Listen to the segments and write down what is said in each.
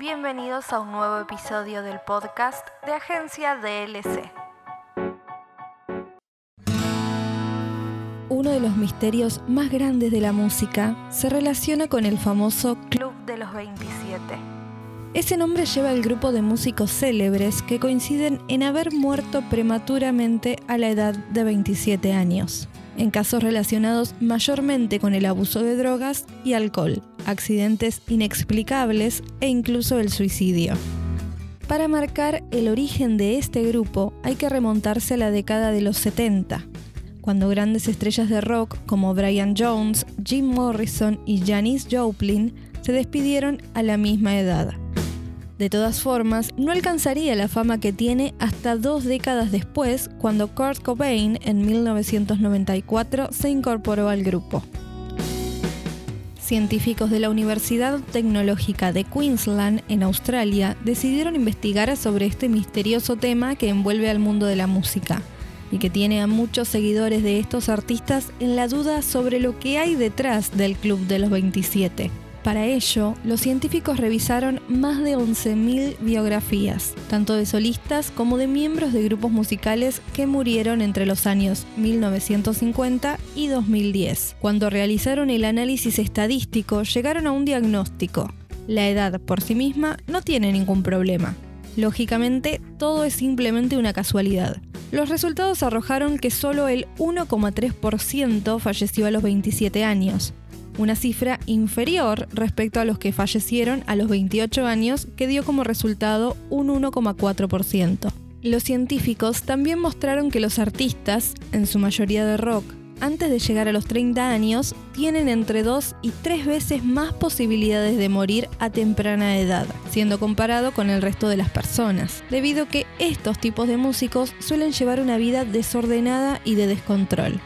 Bienvenidos a un nuevo episodio del podcast de Agencia DLC. Uno de los misterios más grandes de la música se relaciona con el famoso Club de los 27. Ese nombre lleva al grupo de músicos célebres que coinciden en haber muerto prematuramente a la edad de 27 años, en casos relacionados mayormente con el abuso de drogas y alcohol, accidentes inexplicables e incluso el suicidio. Para marcar el origen de este grupo hay que remontarse a la década de los 70, cuando grandes estrellas de rock como Brian Jones, Jim Morrison y Janis Joplin se despidieron a la misma edad. De todas formas, no alcanzaría la fama que tiene hasta dos décadas después, cuando Kurt Cobain en 1994 se incorporó al grupo. Científicos de la Universidad Tecnológica de Queensland, en Australia, decidieron investigar sobre este misterioso tema que envuelve al mundo de la música y que tiene a muchos seguidores de estos artistas en la duda sobre lo que hay detrás del Club de los 27. Para ello, los científicos revisaron más de 11.000 biografías, tanto de solistas como de miembros de grupos musicales que murieron entre los años 1950 y 2010. Cuando realizaron el análisis estadístico, llegaron a un diagnóstico. La edad por sí misma no tiene ningún problema. Lógicamente, todo es simplemente una casualidad. Los resultados arrojaron que solo el 1,3% falleció a los 27 años, una cifra inferior respecto a los que fallecieron a los 28 años, que dio como resultado un 1,4%. Los científicos también mostraron que los artistas, en su mayoría de rock, antes de llegar a los 30 años, tienen entre 2 y 3 veces más posibilidades de morir a temprana edad, siendo comparado con el resto de las personas, debido a que estos tipos de músicos suelen llevar una vida desordenada y de descontrol.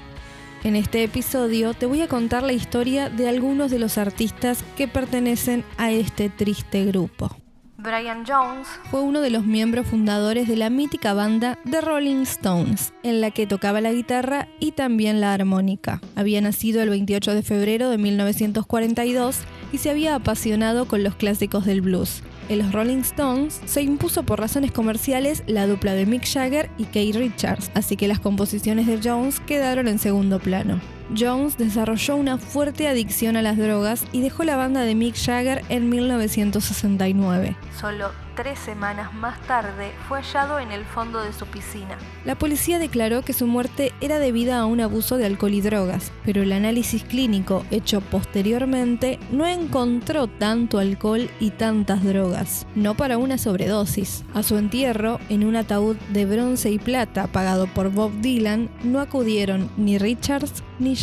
En este episodio te voy a contar la historia de algunos de los artistas que pertenecen a este triste grupo. Brian Jones fue uno de los miembros fundadores de la mítica banda The Rolling Stones, en la que tocaba la guitarra y también la armónica. Había nacido el 28 de febrero de 1942 y se había apasionado con los clásicos del blues. En los Rolling Stones se impuso por razones comerciales la dupla de Mick Jagger y Keith Richards, así que las composiciones de Jones quedaron en segundo plano. Jones desarrolló una fuerte adicción a las drogas y dejó la banda de Mick Jagger en 1969. Solo tres semanas más tarde fue hallado en el fondo de su piscina. La policía declaró que su muerte era debida a un abuso de alcohol y drogas, pero el análisis clínico hecho posteriormente no encontró tanto alcohol y tantas drogas, no para una sobredosis. A su entierro, en un ataúd de bronce y plata pagado por Bob Dylan, no acudieron ni Richards ni.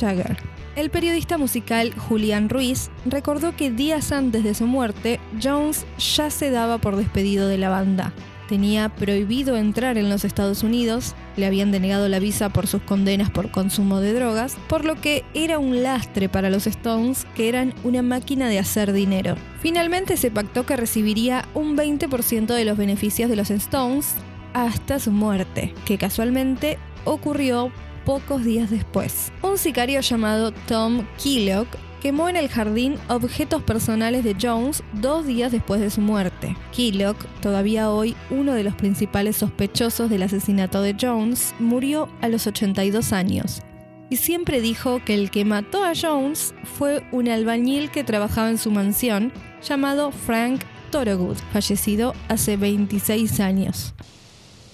El periodista musical Julian Ruiz recordó que días antes de su muerte, Jones ya se daba por despedido de la banda. Tenía prohibido entrar en los Estados Unidos, le habían denegado la visa por sus condenas por consumo de drogas, por lo que era un lastre para los Stones, que eran una máquina de hacer dinero. Finalmente se pactó que recibiría un 20% de los beneficios de los Stones hasta su muerte, que casualmente ocurrió pocos días después. Un sicario llamado Tom Killock quemó en el jardín objetos personales de Jones dos días después de su muerte. Killock, todavía hoy uno de los principales sospechosos del asesinato de Jones, murió a los 82 años. Y siempre dijo que el que mató a Jones fue un albañil que trabajaba en su mansión llamado Frank Thorogood, fallecido hace 26 años.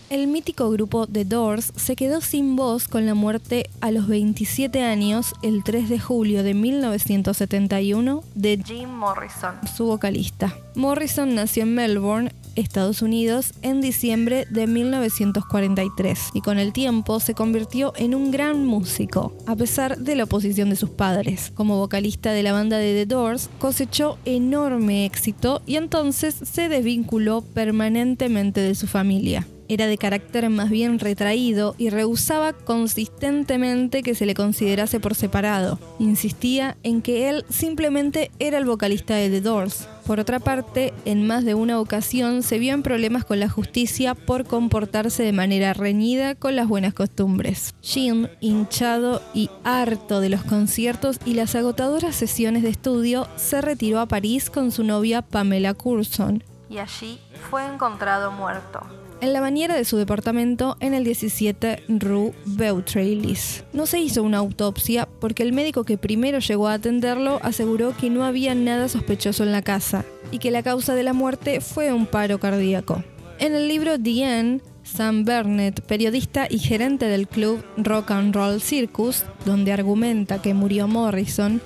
El mítico grupo The Doors se quedó sin voz con la muerte a los 27 años el 3 de julio de 1971 de Jim Morrison, su vocalista. Morrison nació en Melbourne, Estados Unidos, en diciembre de 1943 y con el tiempo se convirtió en un gran músico, a pesar de la oposición de sus padres. Como vocalista de la banda de The Doors, cosechó enorme éxito y entonces se desvinculó permanentemente de su familia. Era de carácter más bien retraído y rehusaba consistentemente que se le considerase por separado. Insistía en que él simplemente era el vocalista de The Doors. Por otra parte, en más de una ocasión se vio en problemas con la justicia por comportarse de manera reñida con las buenas costumbres. Jim, hinchado y harto de los conciertos y las agotadoras sesiones de estudio, se retiró a París con su novia Pamela Curson, y allí fue encontrado muerto. En la bañera de su departamento en el 17 Rue Beautreillis. No se hizo una autopsia porque el médico que primero llegó a atenderlo aseguró que no había nada sospechoso en la casa y que la causa de la muerte fue un paro cardíaco. En el libro The End, Sam Burnett, periodista y gerente del club Rock and Roll Circus, donde argumenta que murió Morrison,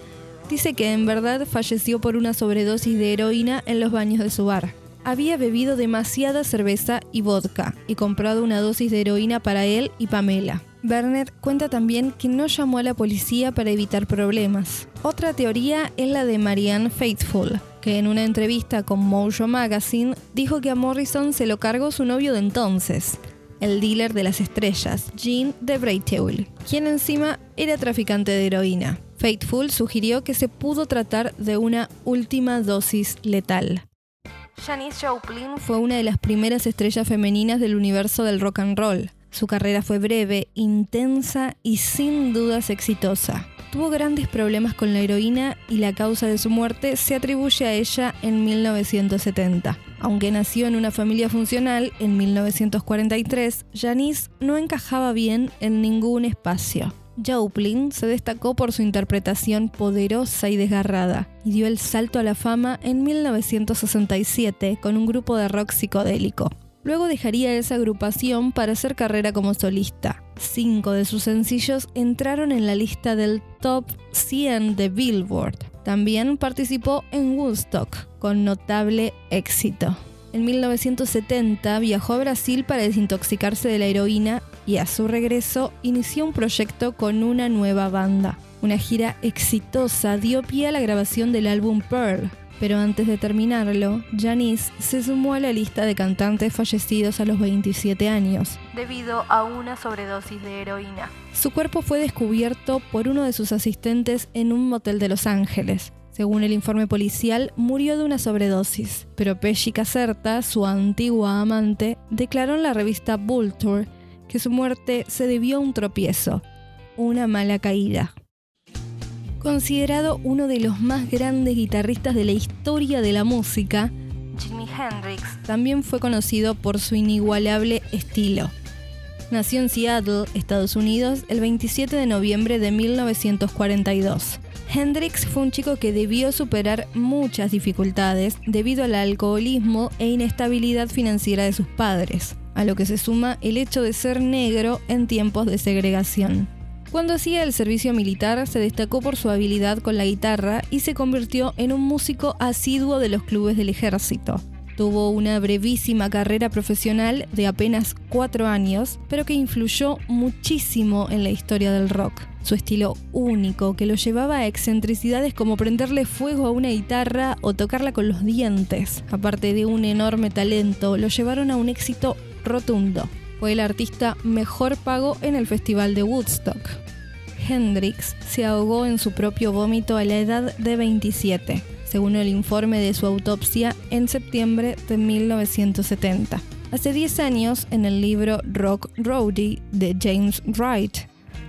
dice que en verdad falleció por una sobredosis de heroína en los baños de su bar. Había bebido demasiada cerveza y vodka y comprado una dosis de heroína para él y Pamela. Burnett cuenta también que no llamó a la policía para evitar problemas. Otra teoría es la de Marianne Faithful, que en una entrevista con Mojo Magazine dijo que a Morrison se lo cargó su novio de entonces, el dealer de las estrellas, Jean de Breiteul, quien encima era traficante de heroína. Faithful sugirió que se pudo tratar de una última dosis letal. Janis Joplin Fue una de las primeras estrellas femeninas del universo del rock and roll. Su carrera fue breve, intensa y sin dudas exitosa. Tuvo grandes problemas con la heroína y la causa de su muerte se atribuye a ella en 1970. Aunque nació en una familia funcional, en 1943, Janis no encajaba bien en ningún espacio. Joplin se destacó por su interpretación poderosa y desgarrada y dio el salto a la fama en 1967 con un grupo de rock psicodélico. Luego dejaría esa agrupación para hacer carrera como solista. Cinco de sus sencillos entraron en la lista del Top 100 de Billboard. También participó en Woodstock, con notable éxito. En 1970 viajó a Brasil para desintoxicarse de la heroína y a su regreso inició un proyecto con una nueva banda. Una gira exitosa dio pie a la grabación del álbum Pearl, pero antes de terminarlo, Janice se sumó a la lista de cantantes fallecidos a los 27 años. debido a una sobredosis de heroína. Su cuerpo fue descubierto por uno de sus asistentes en un motel de Los Ángeles. Según el informe policial, murió de una sobredosis, pero Pesci Caserta, su antigua amante, declaró en la revista Vulture que su muerte se debió a un tropiezo, una mala caída. Considerado uno de los más grandes guitarristas de la historia de la música, Jimi Hendrix también fue conocido por su inigualable estilo. Nació en Seattle, Estados Unidos, el 27 de noviembre de 1942. Hendrix fue un chico que debió superar muchas dificultades debido al alcoholismo e inestabilidad financiera de sus padres, a lo que se suma el hecho de ser negro en tiempos de segregación. Cuando hacía el servicio militar se destacó por su habilidad con la guitarra y se convirtió en un músico asiduo de los clubes del ejército. Tuvo una brevísima carrera profesional de apenas cuatro años, pero que influyó muchísimo en la historia del rock. Su estilo único, que lo llevaba a excentricidades como prenderle fuego a una guitarra o tocarla con los dientes, aparte de un enorme talento, lo llevaron a un éxito rotundo. Fue el artista mejor pago en el Festival de Woodstock. Hendrix se ahogó en su propio vómito a la edad de 27, según el informe de su autopsia en septiembre de 1970. Hace 10 años, en el libro Rock Roadie de James Wright,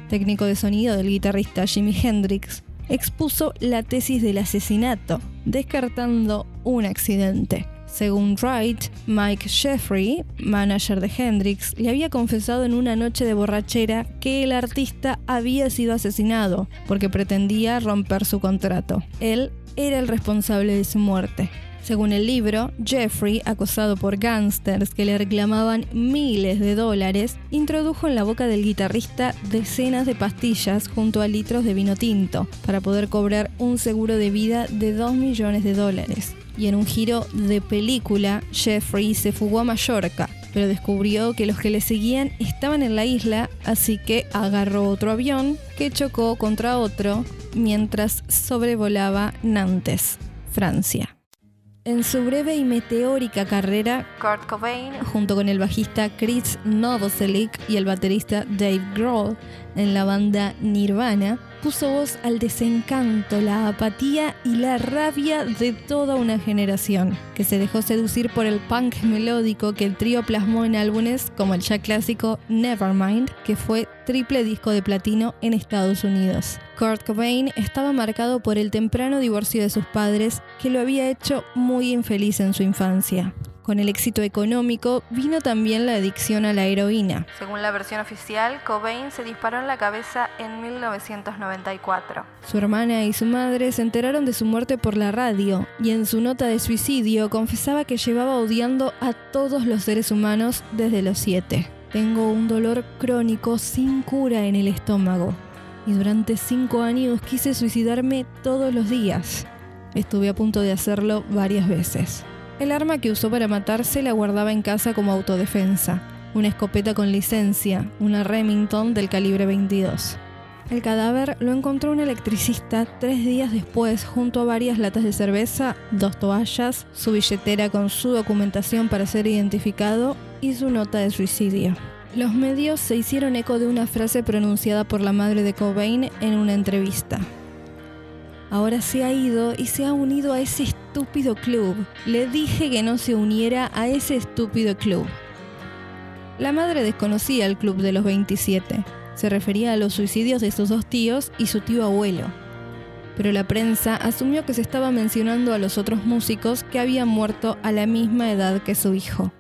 técnico de sonido del guitarrista Jimi Hendrix, expuso la tesis del asesinato, descartando un accidente. Según Wright, Mike Jeffrey, manager de Hendrix, le había confesado en una noche de borrachera que el artista había sido asesinado porque pretendía romper su contrato. Él era el responsable de su muerte. Según el libro, Jeffrey, acosado por gángsters que le reclamaban miles de dólares, introdujo en la boca del guitarrista decenas de pastillas junto a litros de vino tinto para poder cobrar un seguro de vida de 2 millones de dólares. Y en un giro de película, Jeffrey se fugó a Mallorca, pero descubrió que los que le seguían estaban en la isla, así que agarró otro avión que chocó contra otro mientras sobrevolaba Nantes, Francia. En su breve y meteórica carrera, Kurt Cobain junto con el bajista Chris Novoselic y el baterista Dave Grohl en la banda Nirvana, puso voz al desencanto, la apatía y la rabia de toda una generación, que se dejó seducir por el punk melódico que el trío plasmó en álbumes como el ya clásico Nevermind, que fue triple disco de platino en Estados Unidos. Kurt Cobain estaba marcado por el temprano divorcio de sus padres, que lo había hecho muy infeliz en su infancia. Con el éxito económico vino también la adicción a la heroína. Según la versión oficial, Cobain se disparó en la cabeza en 1994. Su hermana y su madre se enteraron de su muerte por la radio y en su nota de suicidio confesaba que llevaba odiando a todos los seres humanos desde los siete. Tengo un dolor crónico sin cura en el estómago y durante cinco años quise suicidarme todos los días. Estuve a punto de hacerlo varias veces. El arma que usó para matarse la guardaba en casa como autodefensa, una escopeta con licencia, una Remington del calibre 22. El cadáver lo encontró un electricista tres días después junto a varias latas de cerveza, dos toallas, su billetera con su documentación para ser identificado y su nota de suicidio. Los medios se hicieron eco de una frase pronunciada por la madre de Cobain en una entrevista. Ahora se ha ido y se ha unido a ese estúpido club. Le dije que no se uniera a ese estúpido club. La madre desconocía el club de los 27. Se refería a los suicidios de sus dos tíos y su tío abuelo. Pero la prensa asumió que se estaba mencionando a los otros músicos que habían muerto a la misma edad que su hijo.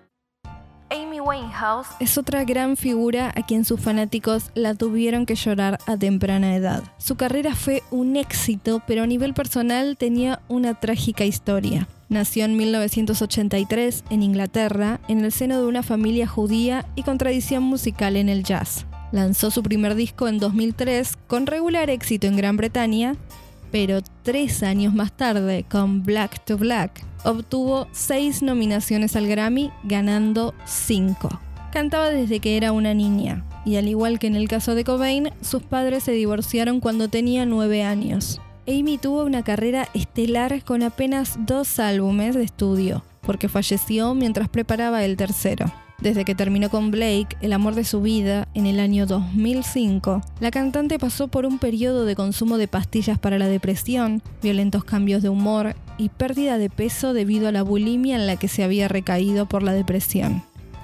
Winehouse es otra gran figura a quien sus fanáticos la tuvieron que llorar a temprana edad. Su carrera fue un éxito, pero a nivel personal tenía una trágica historia. Nació en 1983 en Inglaterra, en el seno de una familia judía y con tradición musical en el jazz. Lanzó su primer disco en 2003 con regular éxito en Gran Bretaña, pero tres años más tarde, con Black to Black, obtuvo seis nominaciones al Grammy, ganando cinco. Cantaba desde que era una niña, y al igual que en el caso de Cobain, sus padres se divorciaron cuando tenía nueve años. Amy tuvo una carrera estelar con apenas dos álbumes de estudio, porque falleció mientras preparaba el tercero. Desde que terminó con Blake, el amor de su vida, en el año 2005, la cantante pasó por un periodo de consumo de pastillas para la depresión, violentos cambios de humor y pérdida de peso debido a la bulimia en la que se había recaído por la depresión.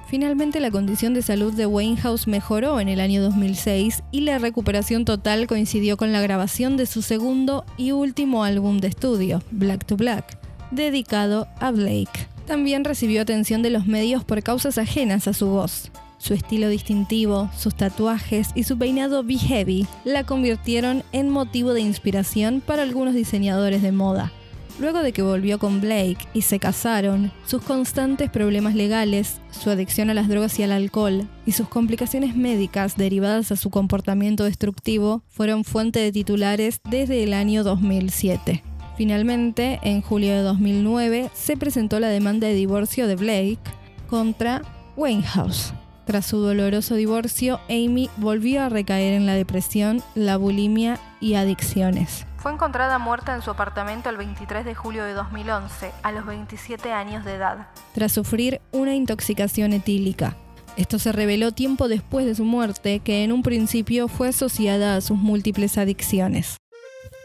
Finalmente la condición de salud de Winehouse mejoró en el año 2006 y la recuperación total coincidió con la grabación de su segundo y último álbum de estudio, Black to Black, dedicado a Blake. También recibió atención de los medios por causas ajenas a su voz. Su estilo distintivo, sus tatuajes y su peinado be heavy la convirtieron en motivo de inspiración para algunos diseñadores de moda. Luego de que volvió con Blake y se casaron, sus constantes problemas legales, su adicción a las drogas y al alcohol y sus complicaciones médicas derivadas a su comportamiento destructivo fueron fuente de titulares desde el año 2007. Finalmente, en julio de 2009, se presentó la demanda de divorcio de Blake contra Winehouse. Tras su doloroso divorcio, Amy volvió a recaer en la depresión, la bulimia y adicciones. Fue encontrada muerta en su apartamento el 23 de julio de 2011, a los 27 años de edad. Tras sufrir una intoxicación etílica. Esto se reveló tiempo después de su muerte, que en un principio fue asociada a sus múltiples adicciones.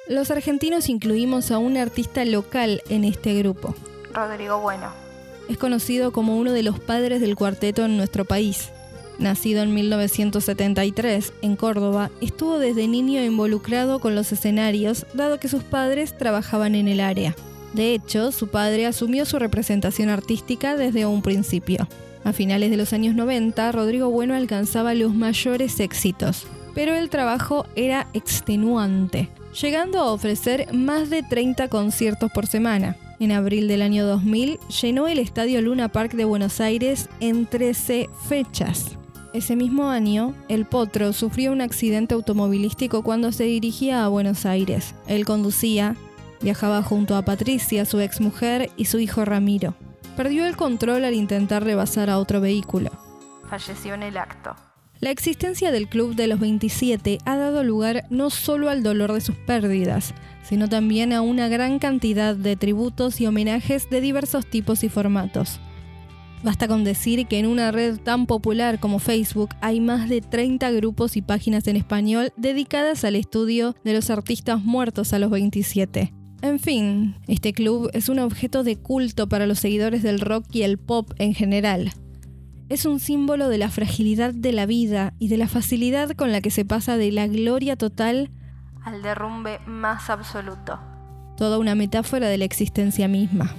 Los argentinos incluimos a un artista local en este grupo. Rodrigo Bueno. Es conocido como uno de los padres del cuarteto en nuestro país. Nacido en 1973 en Córdoba, estuvo desde niño involucrado con los escenarios, dado que sus padres trabajaban en el área. De hecho, su padre asumió su representación artística desde un principio. A finales de los años 90, Rodrigo Bueno alcanzaba los mayores éxitos, pero el trabajo era extenuante llegando a ofrecer más de 30 conciertos por semana. En abril del año 2000 llenó el Estadio Luna Park de Buenos Aires en 13 fechas. Ese mismo año, el Potro sufrió un accidente automovilístico cuando se dirigía a Buenos Aires. Él conducía, viajaba junto a Patricia, su exmujer, y su hijo Ramiro. Perdió el control al intentar rebasar a otro vehículo. Falleció en el acto. La existencia del Club de los 27 ha dado lugar no solo al dolor de sus pérdidas, sino también a una gran cantidad de tributos y homenajes de diversos tipos y formatos. Basta con decir que en una red tan popular como Facebook hay más de 30 grupos y páginas en español dedicadas al estudio de los artistas muertos a los 27. En fin, este club es un objeto de culto para los seguidores del rock y el pop en general es un símbolo de la fragilidad de la vida y de la facilidad con la que se pasa de la gloria total al derrumbe más absoluto. Toda una metáfora de la existencia misma.